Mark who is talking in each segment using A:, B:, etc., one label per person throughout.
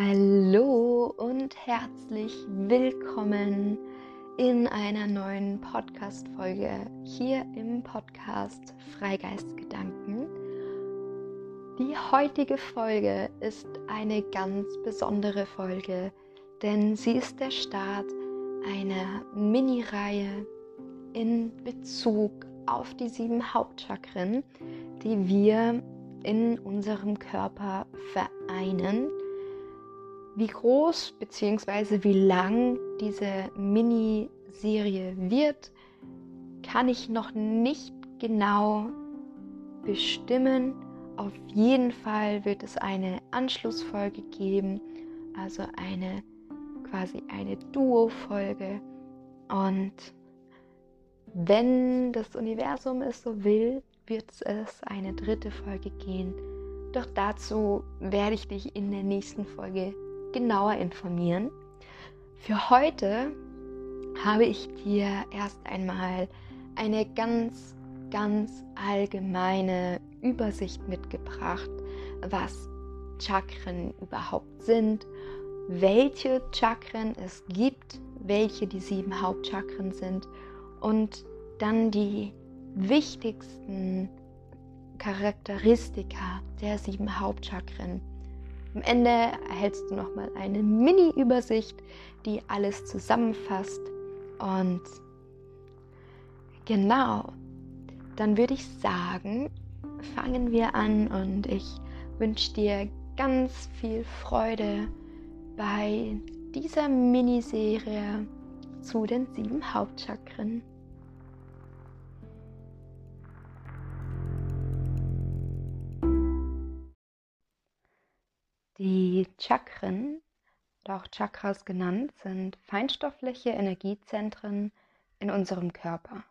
A: Hallo und herzlich willkommen in einer neuen Podcast-Folge hier im Podcast Freigeistgedanken. Die heutige Folge ist eine ganz besondere Folge, denn sie ist der Start einer Mini-Reihe in Bezug auf die sieben Hauptchakren, die wir in unserem Körper vereinen wie groß bzw. wie lang diese Miniserie wird, kann ich noch nicht genau bestimmen. Auf jeden Fall wird es eine Anschlussfolge geben, also eine quasi eine Duo-Folge. Und wenn das Universum es so will, wird es eine dritte Folge gehen. Doch dazu werde ich dich in der nächsten Folge genauer informieren. Für heute habe ich dir erst einmal eine ganz, ganz allgemeine Übersicht mitgebracht, was Chakren überhaupt sind, welche Chakren es gibt, welche die sieben Hauptchakren sind und dann die wichtigsten Charakteristika der sieben Hauptchakren am Ende erhältst du nochmal eine Mini-Übersicht, die alles zusammenfasst. Und genau, dann würde ich sagen, fangen wir an und ich wünsche dir ganz viel Freude bei dieser Miniserie zu den sieben Hauptchakren. Die Chakren, auch Chakras genannt, sind feinstoffliche Energiezentren in unserem Körper.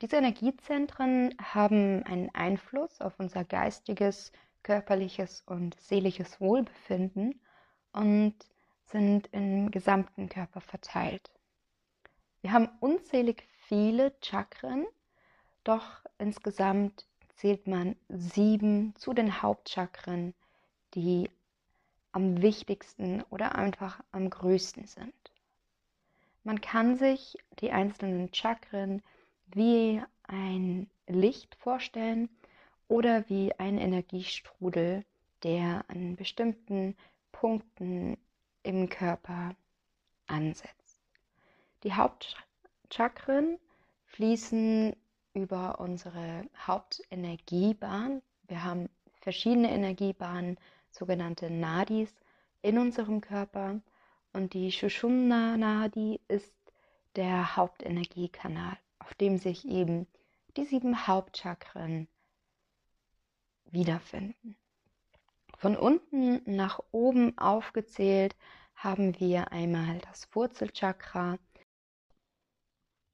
A: Diese Energiezentren haben einen Einfluss auf unser geistiges, körperliches und seelisches Wohlbefinden und sind im gesamten Körper verteilt. Wir haben unzählig viele Chakren, doch insgesamt zählt man sieben zu den Hauptchakren, die am wichtigsten oder einfach am größten sind. Man kann sich die einzelnen Chakren wie ein Licht vorstellen oder wie ein Energiestrudel, der an bestimmten Punkten im Körper ansetzt. Die Hauptchakren fließen über unsere Hauptenergiebahn. Wir haben verschiedene Energiebahnen sogenannte Nadis in unserem Körper und die Shushumna Nadi ist der Hauptenergiekanal, auf dem sich eben die sieben Hauptchakren wiederfinden. Von unten nach oben aufgezählt haben wir einmal das Wurzelchakra,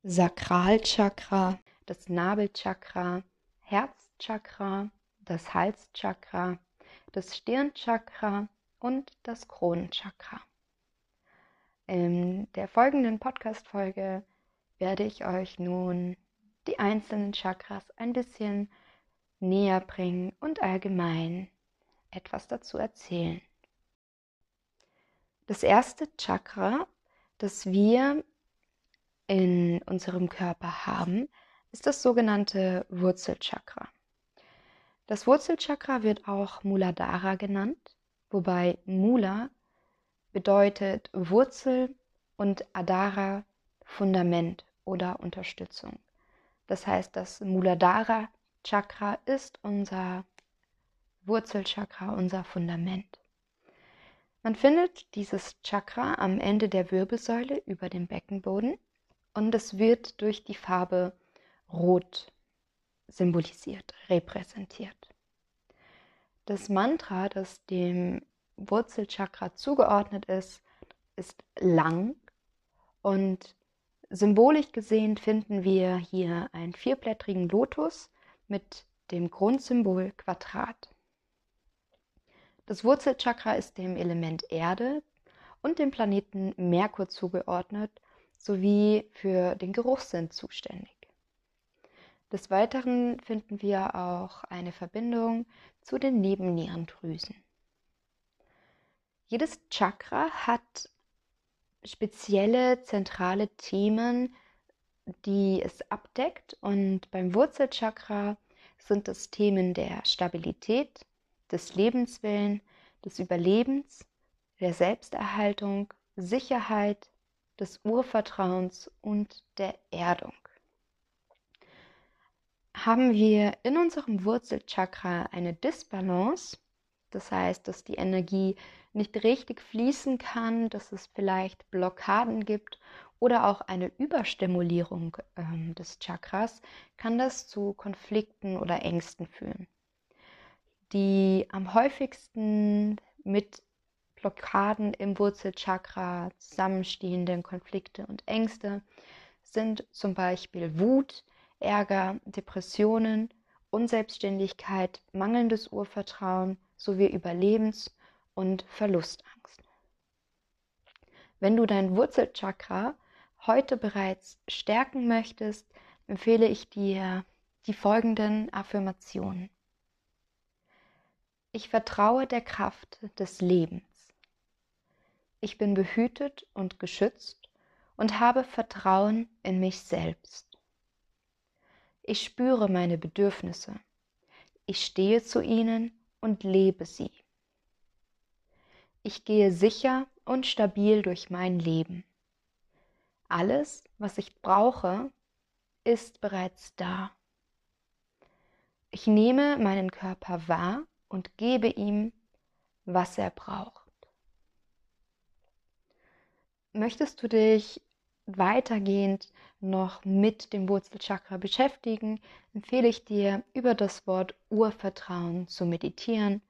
A: Sakralchakra, das Nabelchakra, Herzchakra, das Halschakra, das Stirnchakra und das Kronenchakra. In der folgenden Podcast-Folge werde ich euch nun die einzelnen Chakras ein bisschen näher bringen und allgemein etwas dazu erzählen. Das erste Chakra, das wir in unserem Körper haben, ist das sogenannte Wurzelchakra. Das Wurzelchakra wird auch Muladhara genannt, wobei Mula bedeutet Wurzel und Adhara Fundament oder Unterstützung. Das heißt, das Muladhara Chakra ist unser Wurzelchakra, unser Fundament. Man findet dieses Chakra am Ende der Wirbelsäule über dem Beckenboden und es wird durch die Farbe Rot symbolisiert, repräsentiert. Das Mantra, das dem Wurzelchakra zugeordnet ist, ist lang und symbolisch gesehen finden wir hier einen vierblättrigen Lotus mit dem Grundsymbol Quadrat. Das Wurzelchakra ist dem Element Erde und dem Planeten Merkur zugeordnet sowie für den Geruchssinn zuständig. Des Weiteren finden wir auch eine Verbindung zu den Nebennierendrüsen. Jedes Chakra hat spezielle zentrale Themen, die es abdeckt. Und beim Wurzelchakra sind es Themen der Stabilität, des Lebenswillen, des Überlebens, der Selbsterhaltung, Sicherheit, des Urvertrauens und der Erdung. Haben wir in unserem Wurzelchakra eine Disbalance, das heißt, dass die Energie nicht richtig fließen kann, dass es vielleicht Blockaden gibt oder auch eine Überstimulierung ähm, des Chakras, kann das zu Konflikten oder Ängsten führen. Die am häufigsten mit Blockaden im Wurzelchakra zusammenstehenden Konflikte und Ängste sind zum Beispiel Wut, Ärger, Depressionen, Unselbstständigkeit, mangelndes Urvertrauen sowie Überlebens- und Verlustangst. Wenn du dein Wurzelchakra heute bereits stärken möchtest, empfehle ich dir die folgenden Affirmationen. Ich vertraue der Kraft des Lebens. Ich bin behütet und geschützt und habe Vertrauen in mich selbst. Ich spüre meine Bedürfnisse. Ich stehe zu ihnen und lebe sie. Ich gehe sicher und stabil durch mein Leben. Alles, was ich brauche, ist bereits da. Ich nehme meinen Körper wahr und gebe ihm, was er braucht. Möchtest du dich weitergehend noch mit dem Wurzelchakra beschäftigen, empfehle ich dir, über das Wort Urvertrauen zu meditieren.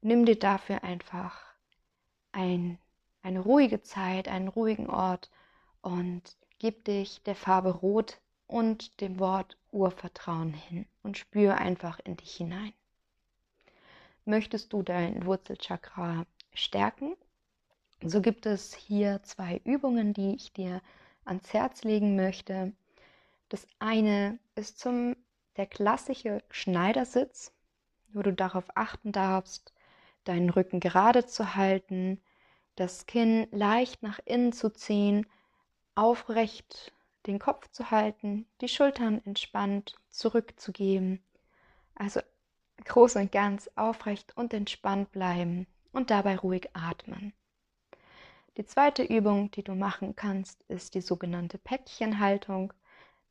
A: Nimm dir dafür einfach ein, eine ruhige Zeit, einen ruhigen Ort und gib dich der Farbe Rot und dem Wort Urvertrauen hin und spüre einfach in dich hinein. Möchtest du dein Wurzelchakra stärken? So gibt es hier zwei Übungen, die ich dir ans Herz legen möchte. Das eine ist zum der klassische Schneidersitz, wo du darauf achten darfst, deinen Rücken gerade zu halten, das Kinn leicht nach innen zu ziehen, aufrecht den Kopf zu halten, die Schultern entspannt zurückzugeben. Also groß und ganz aufrecht und entspannt bleiben und dabei ruhig atmen. Die zweite Übung, die du machen kannst, ist die sogenannte Päckchenhaltung,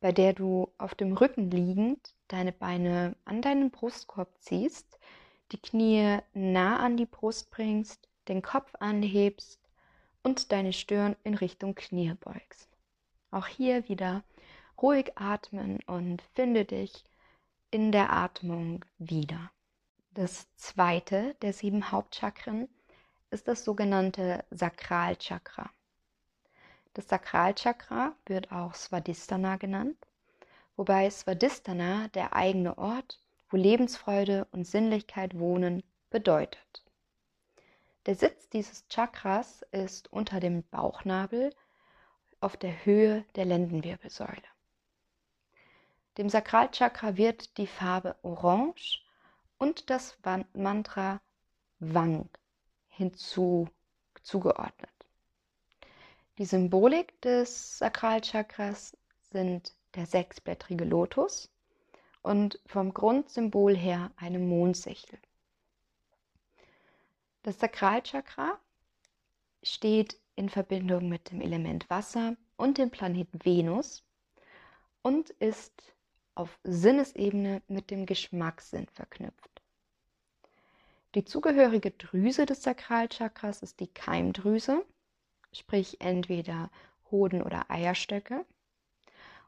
A: bei der du auf dem Rücken liegend deine Beine an deinen Brustkorb ziehst, die Knie nah an die Brust bringst, den Kopf anhebst und deine Stirn in Richtung Knie beugst. Auch hier wieder ruhig atmen und finde dich in der Atmung wieder. Das zweite der sieben Hauptchakren ist das sogenannte Sakralchakra. Das Sakralchakra wird auch Svadhisthana genannt, wobei Svadhisthana der eigene Ort, wo Lebensfreude und Sinnlichkeit wohnen, bedeutet. Der Sitz dieses Chakras ist unter dem Bauchnabel auf der Höhe der Lendenwirbelsäule. Dem Sakralchakra wird die Farbe Orange und das Mantra Wang hinzu zugeordnet. Die Symbolik des Sakralchakras sind der sechsblättrige Lotus und vom Grundsymbol her eine Mondsichel. Das Sakralchakra steht in Verbindung mit dem Element Wasser und dem Planeten Venus und ist auf Sinnesebene mit dem Geschmackssinn verknüpft. Die zugehörige Drüse des Sakralchakras ist die Keimdrüse, sprich entweder Hoden oder Eierstöcke.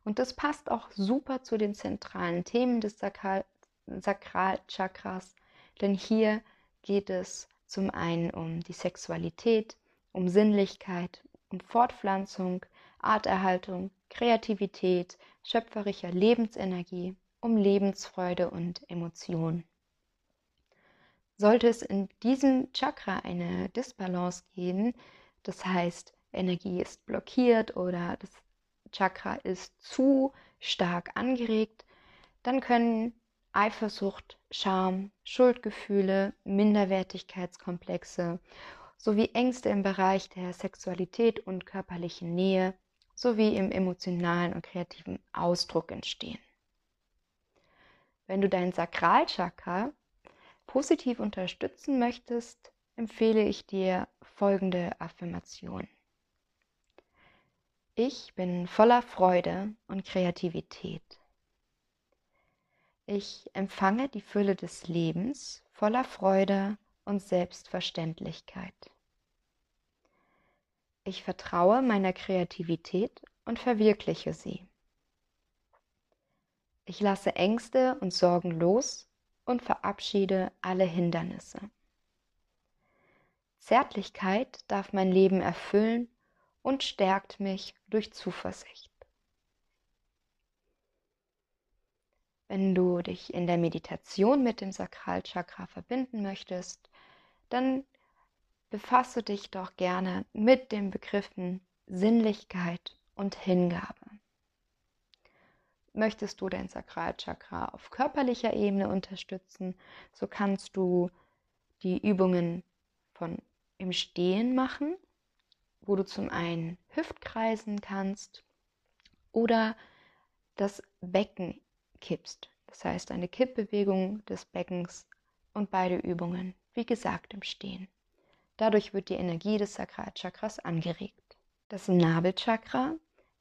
A: Und das passt auch super zu den zentralen Themen des Sakral Sakralchakras, denn hier geht es zum einen um die Sexualität, um Sinnlichkeit, um Fortpflanzung, Arterhaltung, Kreativität, schöpferischer Lebensenergie, um Lebensfreude und Emotionen. Sollte es in diesem Chakra eine Disbalance geben, das heißt, Energie ist blockiert oder das Chakra ist zu stark angeregt, dann können Eifersucht, Scham, Schuldgefühle, Minderwertigkeitskomplexe sowie Ängste im Bereich der Sexualität und körperlichen Nähe sowie im emotionalen und kreativen Ausdruck entstehen. Wenn du dein Sakralchakra positiv unterstützen möchtest, empfehle ich dir folgende Affirmation. Ich bin voller Freude und Kreativität. Ich empfange die Fülle des Lebens voller Freude und Selbstverständlichkeit. Ich vertraue meiner Kreativität und verwirkliche sie. Ich lasse Ängste und Sorgen los und verabschiede alle Hindernisse. Zärtlichkeit darf mein Leben erfüllen und stärkt mich durch Zuversicht. Wenn du dich in der Meditation mit dem Sakralchakra verbinden möchtest, dann befasse dich doch gerne mit den Begriffen Sinnlichkeit und Hingabe. Möchtest du dein Sakralchakra auf körperlicher Ebene unterstützen, so kannst du die Übungen von im Stehen machen, wo du zum einen Hüftkreisen kannst oder das Becken kippst. Das heißt eine Kippbewegung des Beckens und beide Übungen, wie gesagt, im Stehen. Dadurch wird die Energie des Sakralchakras angeregt. Das Nabelchakra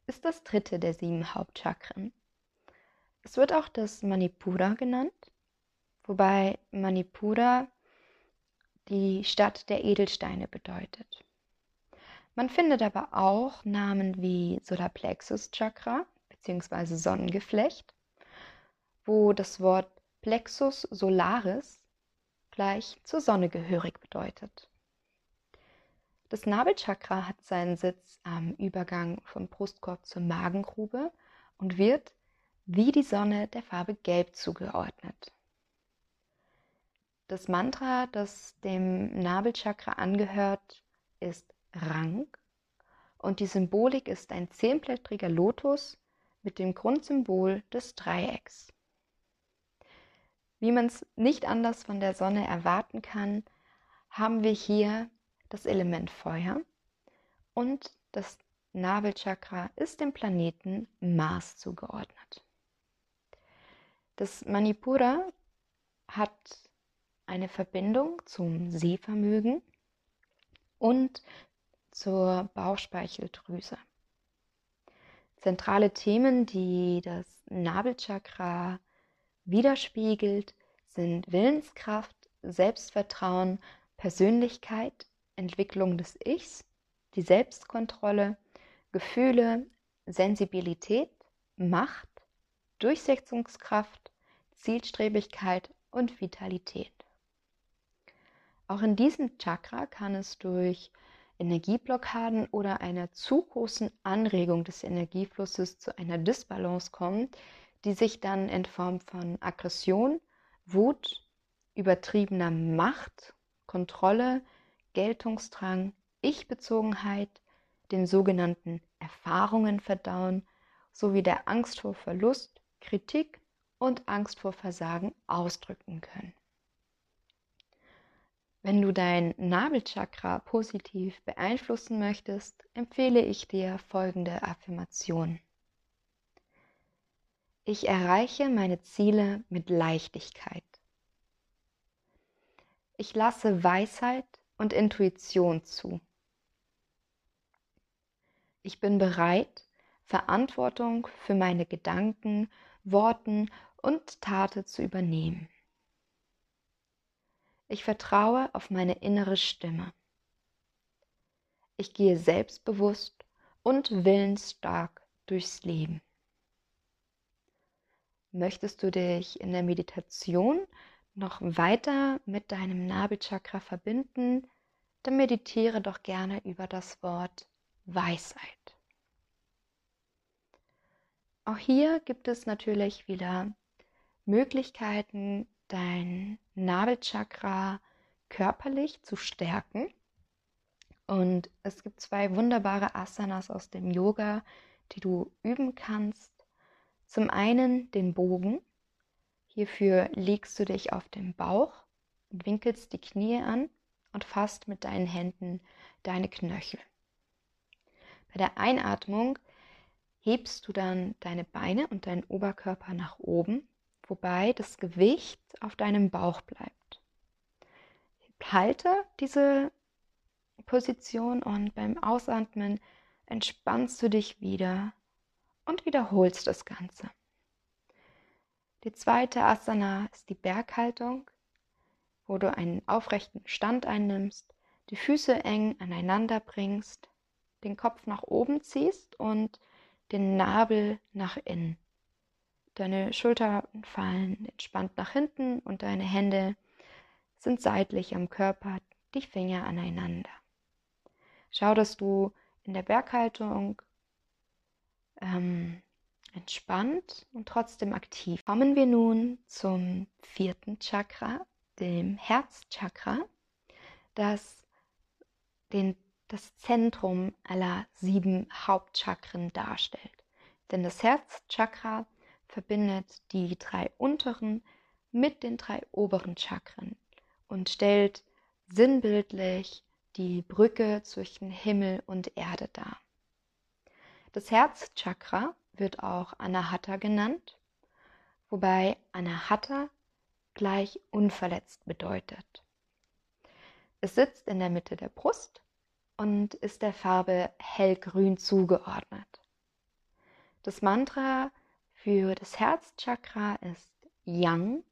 A: ist das dritte der sieben Hauptchakren. Es wird auch das Manipura genannt, wobei Manipura die Stadt der Edelsteine bedeutet. Man findet aber auch Namen wie Solarplexus Chakra bzw. Sonnengeflecht, wo das Wort Plexus solaris gleich zur Sonne gehörig bedeutet. Das Nabelchakra hat seinen Sitz am Übergang vom Brustkorb zur Magengrube und wird wie die Sonne der Farbe Gelb zugeordnet. Das Mantra, das dem Nabelchakra angehört, ist Rang und die Symbolik ist ein zehnblättriger Lotus mit dem Grundsymbol des Dreiecks. Wie man es nicht anders von der Sonne erwarten kann, haben wir hier das Element Feuer und das Nabelchakra ist dem Planeten Mars zugeordnet. Das Manipura hat eine Verbindung zum Sehvermögen und zur Bauchspeicheldrüse. Zentrale Themen, die das Nabelchakra widerspiegelt, sind Willenskraft, Selbstvertrauen, Persönlichkeit, Entwicklung des Ichs, die Selbstkontrolle, Gefühle, Sensibilität, Macht, Durchsetzungskraft, Zielstrebigkeit und Vitalität. Auch in diesem Chakra kann es durch Energieblockaden oder einer zu großen Anregung des Energieflusses zu einer Disbalance kommen, die sich dann in Form von Aggression, Wut, übertriebener Macht, Kontrolle, Geltungsdrang, Ich-Bezogenheit, den sogenannten Erfahrungen verdauen, sowie der Angst vor Verlust, Kritik und Angst vor Versagen ausdrücken können. Wenn du dein Nabelchakra positiv beeinflussen möchtest, empfehle ich dir folgende Affirmation. Ich erreiche meine Ziele mit Leichtigkeit. Ich lasse Weisheit und Intuition zu. Ich bin bereit, Verantwortung für meine Gedanken, Worten und Taten zu übernehmen. Ich vertraue auf meine innere Stimme. Ich gehe selbstbewusst und willensstark durchs Leben. Möchtest du dich in der Meditation noch weiter mit deinem Nabelchakra verbinden, dann meditiere doch gerne über das Wort Weisheit. Auch hier gibt es natürlich wieder Möglichkeiten, dein Nabelchakra körperlich zu stärken. Und es gibt zwei wunderbare Asanas aus dem Yoga, die du üben kannst. Zum einen den Bogen. Hierfür legst du dich auf den Bauch und winkelst die Knie an und fasst mit deinen Händen deine Knöchel. Bei der Einatmung hebst du dann deine Beine und deinen Oberkörper nach oben, wobei das Gewicht auf deinem Bauch bleibt. Halte diese Position und beim Ausatmen entspannst du dich wieder und wiederholst das Ganze. Die zweite Asana ist die Berghaltung, wo du einen aufrechten Stand einnimmst, die Füße eng aneinander bringst, den Kopf nach oben ziehst und den Nabel nach innen. Deine Schultern fallen entspannt nach hinten und deine Hände sind seitlich am Körper, die Finger aneinander. Schau, dass du in der Berghaltung ähm, entspannt und trotzdem aktiv. Kommen wir nun zum vierten Chakra, dem Herzchakra, das den, das Zentrum aller sieben Hauptchakren darstellt. Denn das Herzchakra verbindet die drei unteren mit den drei oberen Chakren und stellt sinnbildlich die Brücke zwischen Himmel und Erde dar. Das Herzchakra wird auch Anahata genannt, wobei Anahata gleich unverletzt bedeutet. Es sitzt in der Mitte der Brust und ist der Farbe hellgrün zugeordnet. Das Mantra für das Herzchakra ist Yang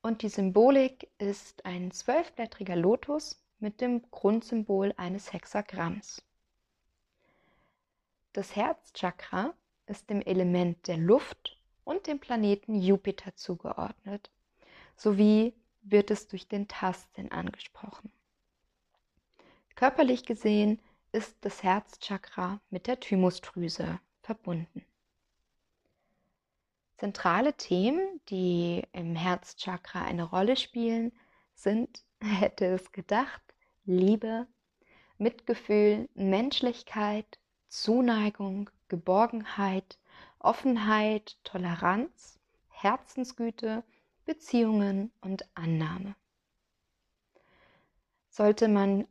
A: und die Symbolik ist ein zwölfblättriger Lotus mit dem Grundsymbol eines Hexagramms. Das Herzchakra ist dem Element der Luft und dem Planeten Jupiter zugeordnet, sowie wird es durch den Tastsinn angesprochen. Körperlich gesehen ist das Herzchakra mit der Thymusdrüse verbunden. Zentrale Themen, die im Herzchakra eine Rolle spielen, sind, hätte es gedacht, Liebe, Mitgefühl, Menschlichkeit, Zuneigung, Geborgenheit, Offenheit, Toleranz, Herzensgüte, Beziehungen und Annahme. Sollte man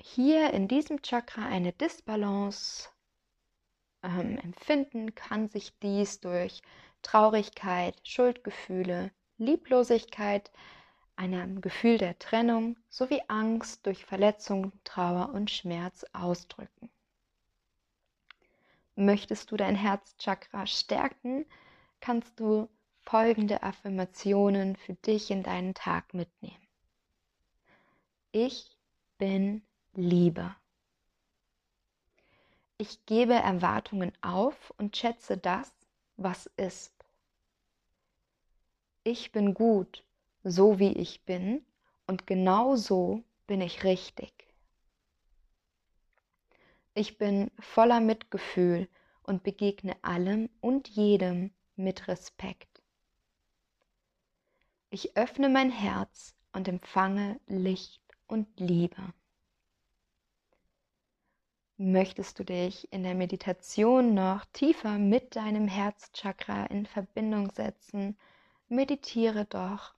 A: hier in diesem Chakra eine Disbalance ähm, empfinden, kann sich dies durch Traurigkeit, Schuldgefühle, Lieblosigkeit, einem Gefühl der Trennung sowie Angst durch Verletzung, Trauer und Schmerz ausdrücken. Möchtest du dein Herzchakra stärken, kannst du folgende Affirmationen für dich in deinen Tag mitnehmen. Ich bin Liebe. Ich gebe Erwartungen auf und schätze das, was ist. Ich bin gut, so wie ich bin, und genau so bin ich richtig. Ich bin voller Mitgefühl und begegne allem und jedem mit Respekt. Ich öffne mein Herz und empfange Licht und Liebe. Möchtest du dich in der Meditation noch tiefer mit deinem Herzchakra in Verbindung setzen, meditiere doch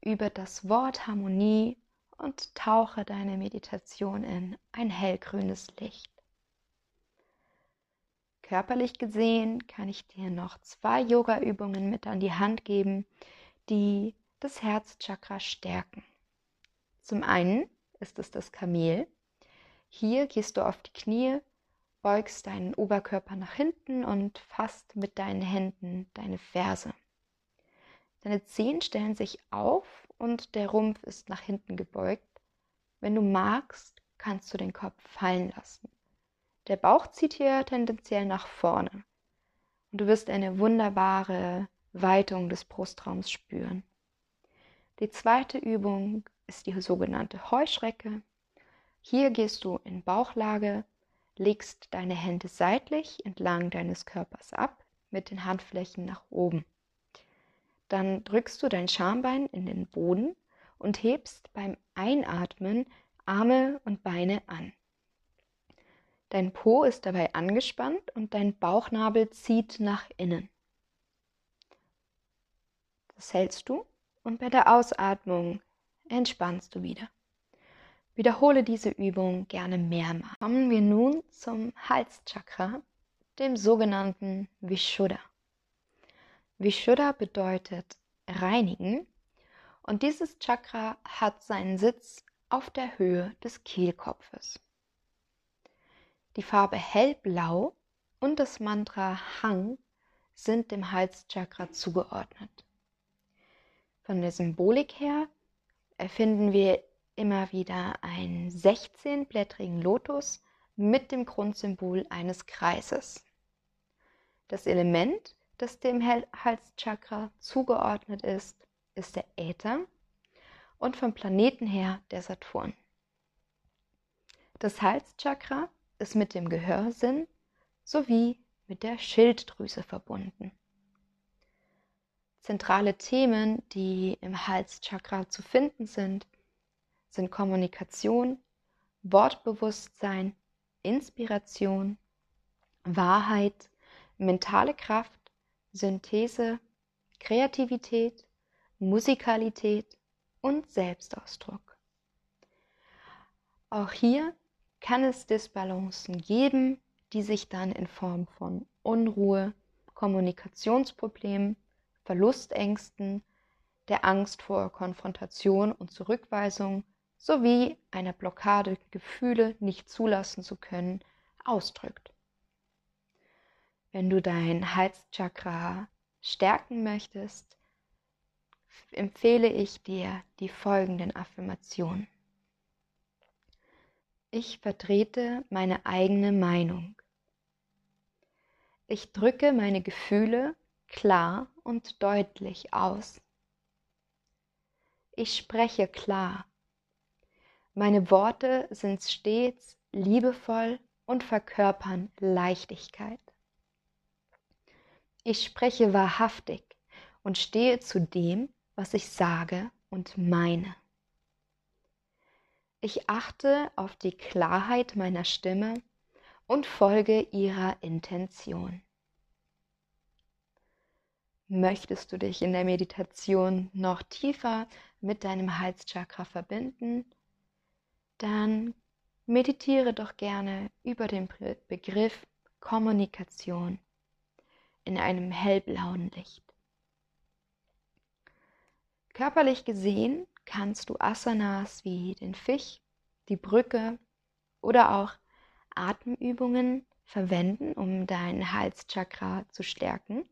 A: über das Wort Harmonie und tauche deine Meditation in ein hellgrünes Licht. Körperlich gesehen kann ich dir noch zwei Yoga-Übungen mit an die Hand geben, die das Herzchakra stärken. Zum einen ist es das Kamel. Hier gehst du auf die Knie, beugst deinen Oberkörper nach hinten und fasst mit deinen Händen deine Ferse. Deine Zehen stellen sich auf und der Rumpf ist nach hinten gebeugt. Wenn du magst, kannst du den Kopf fallen lassen. Der Bauch zieht hier tendenziell nach vorne. Und du wirst eine wunderbare Weitung des Brustraums spüren. Die zweite Übung ist die sogenannte Heuschrecke. Hier gehst du in Bauchlage, legst deine Hände seitlich entlang deines Körpers ab mit den Handflächen nach oben. Dann drückst du dein Schambein in den Boden und hebst beim Einatmen Arme und Beine an. Dein Po ist dabei angespannt und dein Bauchnabel zieht nach innen. Das hältst du und bei der Ausatmung entspannst du wieder. Wiederhole diese Übung gerne mehrmals. Kommen wir nun zum Halschakra, dem sogenannten Vishuddha. Vishuddha bedeutet reinigen und dieses Chakra hat seinen Sitz auf der Höhe des Kehlkopfes. Die Farbe hellblau und das Mantra Hang sind dem Halschakra zugeordnet. Von der Symbolik her erfinden wir immer wieder einen 16-blättrigen Lotus mit dem Grundsymbol eines Kreises. Das Element, das dem Halschakra zugeordnet ist, ist der Äther und vom Planeten her der Saturn. Das Halschakra ist mit dem Gehörsinn sowie mit der Schilddrüse verbunden. Zentrale Themen, die im Halschakra zu finden sind, sind Kommunikation, Wortbewusstsein, Inspiration, Wahrheit, mentale Kraft, Synthese, Kreativität, Musikalität und Selbstausdruck. Auch hier kann es Disbalancen geben, die sich dann in Form von Unruhe, Kommunikationsproblemen, Verlustängsten, der Angst vor Konfrontation und Zurückweisung sowie einer Blockade, Gefühle nicht zulassen zu können, ausdrückt. Wenn du dein Halschakra stärken möchtest, empfehle ich dir die folgenden Affirmationen. Ich vertrete meine eigene Meinung. Ich drücke meine Gefühle klar und deutlich aus. Ich spreche klar. Meine Worte sind stets liebevoll und verkörpern Leichtigkeit. Ich spreche wahrhaftig und stehe zu dem, was ich sage und meine. Ich achte auf die Klarheit meiner Stimme und folge ihrer Intention. Möchtest du dich in der Meditation noch tiefer mit deinem Halschakra verbinden, dann meditiere doch gerne über den Begriff Kommunikation in einem hellblauen Licht. Körperlich gesehen kannst du Asanas wie den Fisch, die Brücke oder auch Atemübungen verwenden, um dein Halschakra zu stärken.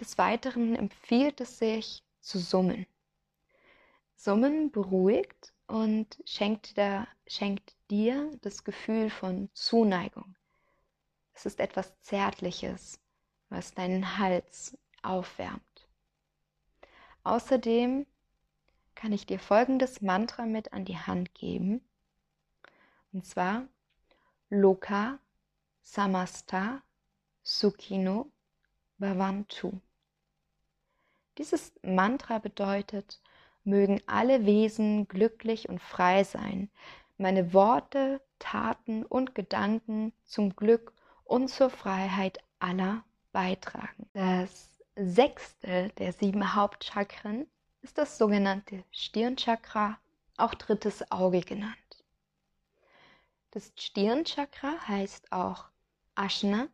A: Des Weiteren empfiehlt es sich zu summen. Summen beruhigt und schenkt, der, schenkt dir das Gefühl von Zuneigung. Es ist etwas Zärtliches, was deinen Hals aufwärmt. Außerdem kann ich dir folgendes Mantra mit an die Hand geben. Und zwar Loka Samasta Sukhino Bhavantu. Dieses Mantra bedeutet, mögen alle Wesen glücklich und frei sein, meine Worte, Taten und Gedanken zum Glück und zur Freiheit aller beitragen. Das sechste der sieben Hauptchakren ist das sogenannte Stirnchakra, auch drittes Auge genannt. Das Stirnchakra heißt auch Ashna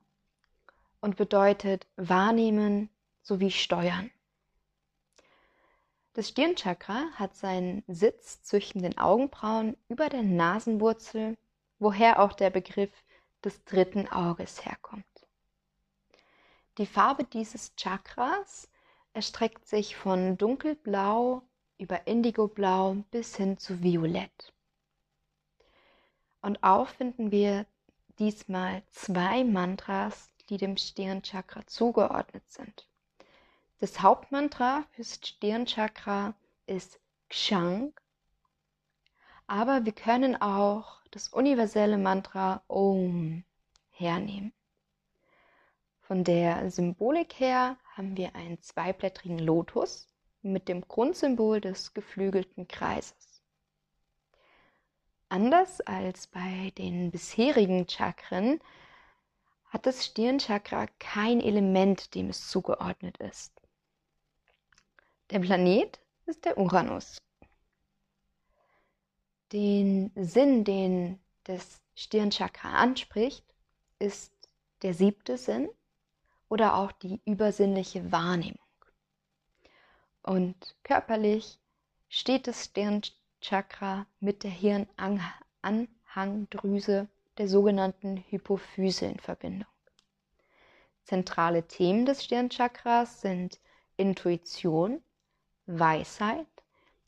A: und bedeutet wahrnehmen sowie steuern. Das Stirnchakra hat seinen Sitz zwischen den Augenbrauen über der Nasenwurzel, woher auch der Begriff des dritten Auges herkommt. Die Farbe dieses Chakras erstreckt sich von dunkelblau über indigoblau bis hin zu violett. Und auch finden wir diesmal zwei Mantras, die dem Stirnchakra zugeordnet sind. Das Hauptmantra fürs Stirnchakra ist Kshang, aber wir können auch das universelle Mantra Om hernehmen. Von der Symbolik her haben wir einen zweiblättrigen Lotus mit dem Grundsymbol des geflügelten Kreises. Anders als bei den bisherigen Chakren hat das Stirnchakra kein Element, dem es zugeordnet ist. Der Planet ist der Uranus. Den Sinn, den das Stirnchakra anspricht, ist der siebte Sinn oder auch die übersinnliche Wahrnehmung. Und körperlich steht das Stirnchakra mit der Hirnanhangdrüse der sogenannten Hypophyse in Verbindung. Zentrale Themen des Stirnchakras sind Intuition, Weisheit,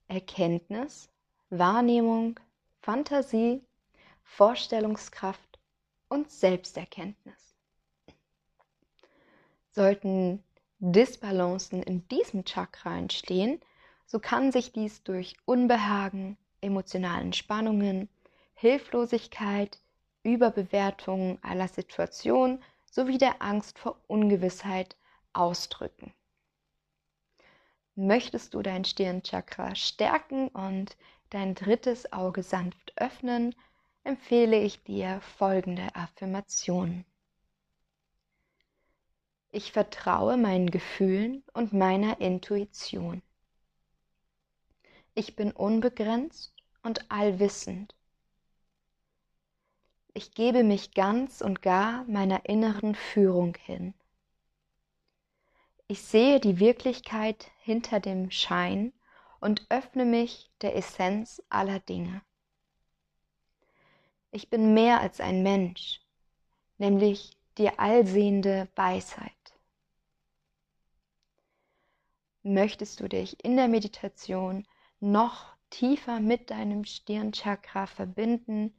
A: Erkenntnis, Wahrnehmung, Fantasie, Vorstellungskraft und Selbsterkenntnis. Sollten Disbalancen in diesem Chakra entstehen, so kann sich dies durch Unbehagen, emotionalen Spannungen, Hilflosigkeit, Überbewertung aller Situationen sowie der Angst vor Ungewissheit ausdrücken. Möchtest du dein Stirnchakra stärken und dein drittes Auge sanft öffnen, empfehle ich dir folgende Affirmationen. Ich vertraue meinen Gefühlen und meiner Intuition. Ich bin unbegrenzt und allwissend. Ich gebe mich ganz und gar meiner inneren Führung hin. Ich sehe die Wirklichkeit hinter dem Schein und öffne mich der Essenz aller Dinge. Ich bin mehr als ein Mensch, nämlich die allsehende Weisheit. Möchtest du dich in der Meditation noch tiefer mit deinem Stirnchakra verbinden,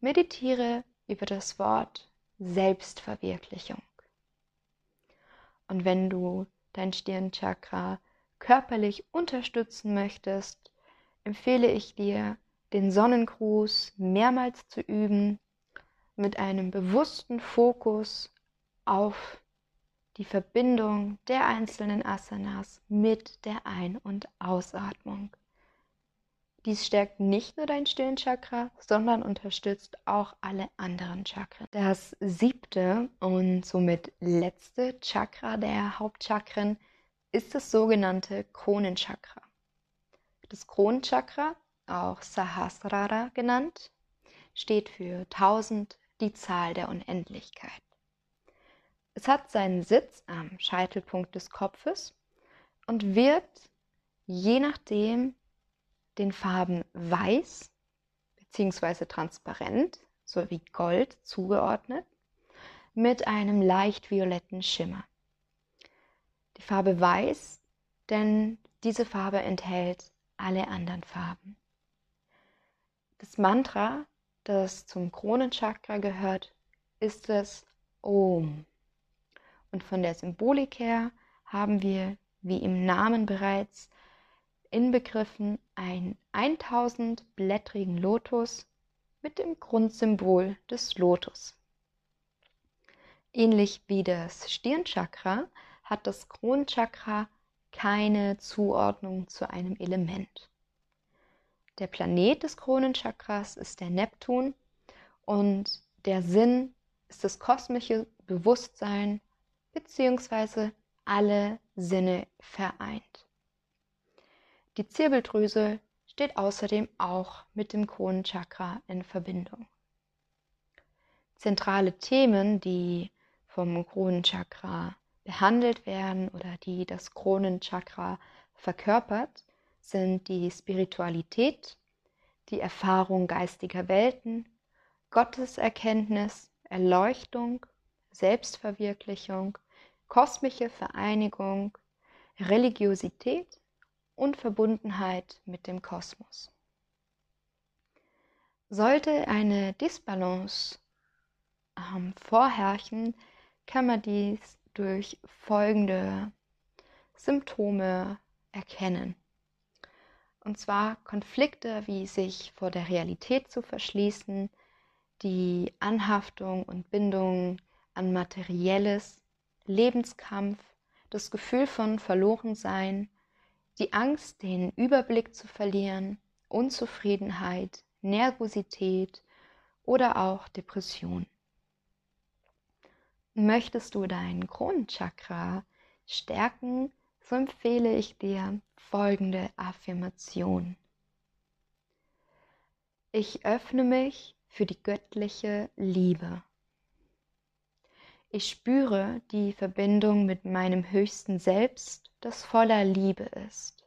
A: meditiere über das Wort Selbstverwirklichung. Und wenn du dein Stirnchakra körperlich unterstützen möchtest, empfehle ich dir, den Sonnengruß mehrmals zu üben mit einem bewussten Fokus auf die Verbindung der einzelnen Asanas mit der Ein- und Ausatmung. Dies stärkt nicht nur dein Stirnchakra, sondern unterstützt auch alle anderen Chakren. Das siebte und somit letzte Chakra der Hauptchakren ist das sogenannte Kronenchakra. Das Kronenchakra, auch Sahasrara genannt, steht für 1000, die Zahl der Unendlichkeit. Es hat seinen Sitz am Scheitelpunkt des Kopfes und wird je nachdem den Farben weiß bzw. transparent sowie Gold zugeordnet mit einem leicht violetten Schimmer die Farbe Weiß, denn diese Farbe enthält alle anderen Farben. Das Mantra, das zum Kronenchakra gehört, ist das Om. Und von der Symbolik her haben wir, wie im Namen bereits inbegriffen, einen 1000 blättrigen Lotus mit dem Grundsymbol des Lotus. Ähnlich wie das Stirnchakra hat das Kronchakra keine Zuordnung zu einem Element. Der Planet des Kronenchakras ist der Neptun und der Sinn ist das kosmische Bewusstsein bzw. alle Sinne vereint. Die Zirbeldrüse steht außerdem auch mit dem Kronenchakra in Verbindung. Zentrale Themen, die vom Kronenchakra behandelt werden oder die das Kronenchakra verkörpert, sind die Spiritualität, die Erfahrung geistiger Welten, Gotteserkenntnis, Erleuchtung, Selbstverwirklichung, kosmische Vereinigung, Religiosität und Verbundenheit mit dem Kosmos. Sollte eine Disbalance ähm, vorherrschen, kann man dies durch folgende Symptome erkennen. Und zwar Konflikte wie sich vor der Realität zu verschließen, die Anhaftung und Bindung an materielles, Lebenskampf, das Gefühl von Verlorensein, die Angst, den Überblick zu verlieren, Unzufriedenheit, Nervosität oder auch Depression. Möchtest du dein Kronenchakra stärken, so empfehle ich dir folgende Affirmation. Ich öffne mich für die göttliche Liebe. Ich spüre die Verbindung mit meinem höchsten Selbst, das voller Liebe ist.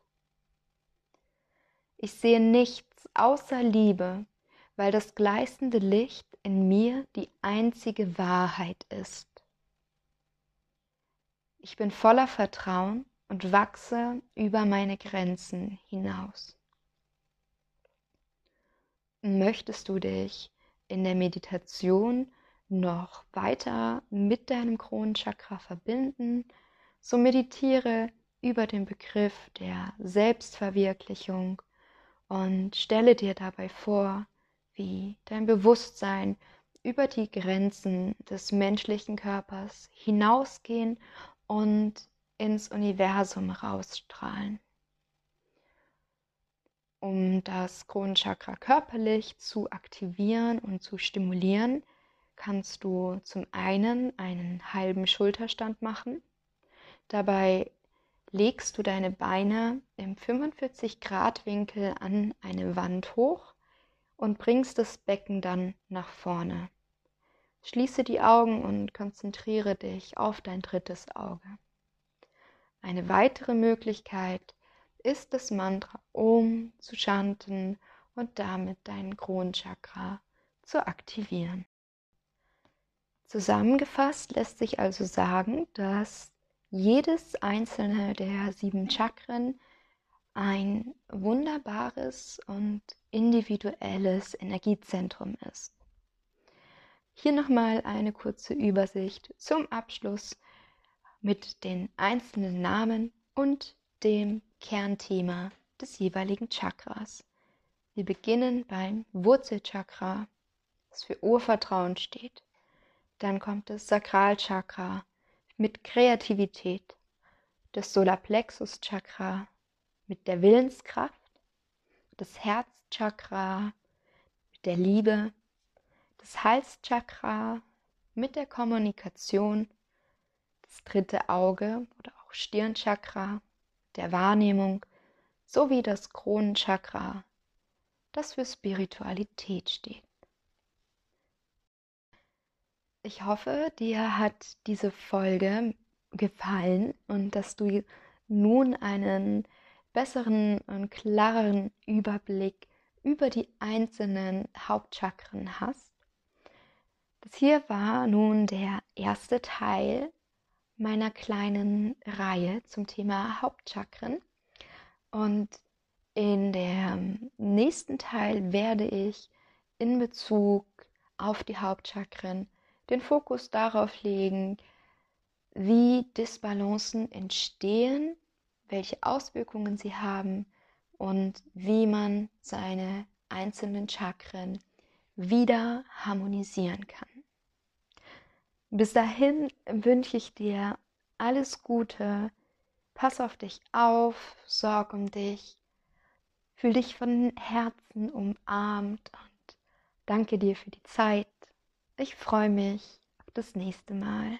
A: Ich sehe nichts außer Liebe, weil das gleißende Licht in mir die einzige Wahrheit ist. Ich bin voller Vertrauen und wachse über meine Grenzen hinaus. Möchtest du dich in der Meditation noch weiter mit deinem Kronenchakra verbinden, so meditiere über den Begriff der Selbstverwirklichung und stelle dir dabei vor, wie dein Bewusstsein über die Grenzen des menschlichen Körpers hinausgehen und ins Universum rausstrahlen. Um das Kronenchakra körperlich zu aktivieren und zu stimulieren, kannst du zum einen einen halben Schulterstand machen. Dabei legst du deine Beine im 45 Grad Winkel an eine Wand hoch und bringst das Becken dann nach vorne. Schließe die Augen und konzentriere dich auf dein drittes Auge. Eine weitere Möglichkeit ist das Mantra Om zu chanten und damit dein Kronchakra zu aktivieren. Zusammengefasst lässt sich also sagen, dass jedes einzelne der sieben Chakren ein wunderbares und individuelles Energiezentrum ist. Hier nochmal eine kurze Übersicht zum Abschluss mit den einzelnen Namen und dem Kernthema des jeweiligen Chakras. Wir beginnen beim Wurzelchakra, das für Urvertrauen steht. Dann kommt das Sakralchakra mit Kreativität, das Solarplexus-Chakra mit der Willenskraft, das Herzchakra mit der Liebe, das Halschakra mit der Kommunikation, das dritte Auge oder auch Stirnchakra der Wahrnehmung. Sowie das Kronenchakra, das für Spiritualität steht. Ich hoffe, dir hat diese Folge gefallen und dass du nun einen besseren und klareren Überblick über die einzelnen Hauptchakren hast. Das hier war nun der erste Teil meiner kleinen Reihe zum Thema Hauptchakren. Und in dem nächsten Teil werde ich in Bezug auf die Hauptchakren den Fokus darauf legen, wie Disbalancen entstehen welche Auswirkungen sie haben und wie man seine einzelnen Chakren wieder harmonisieren kann. Bis dahin wünsche ich dir alles Gute, pass auf dich auf, sorg um dich, fühl dich von Herzen umarmt und danke dir für die Zeit. Ich freue mich auf das nächste Mal.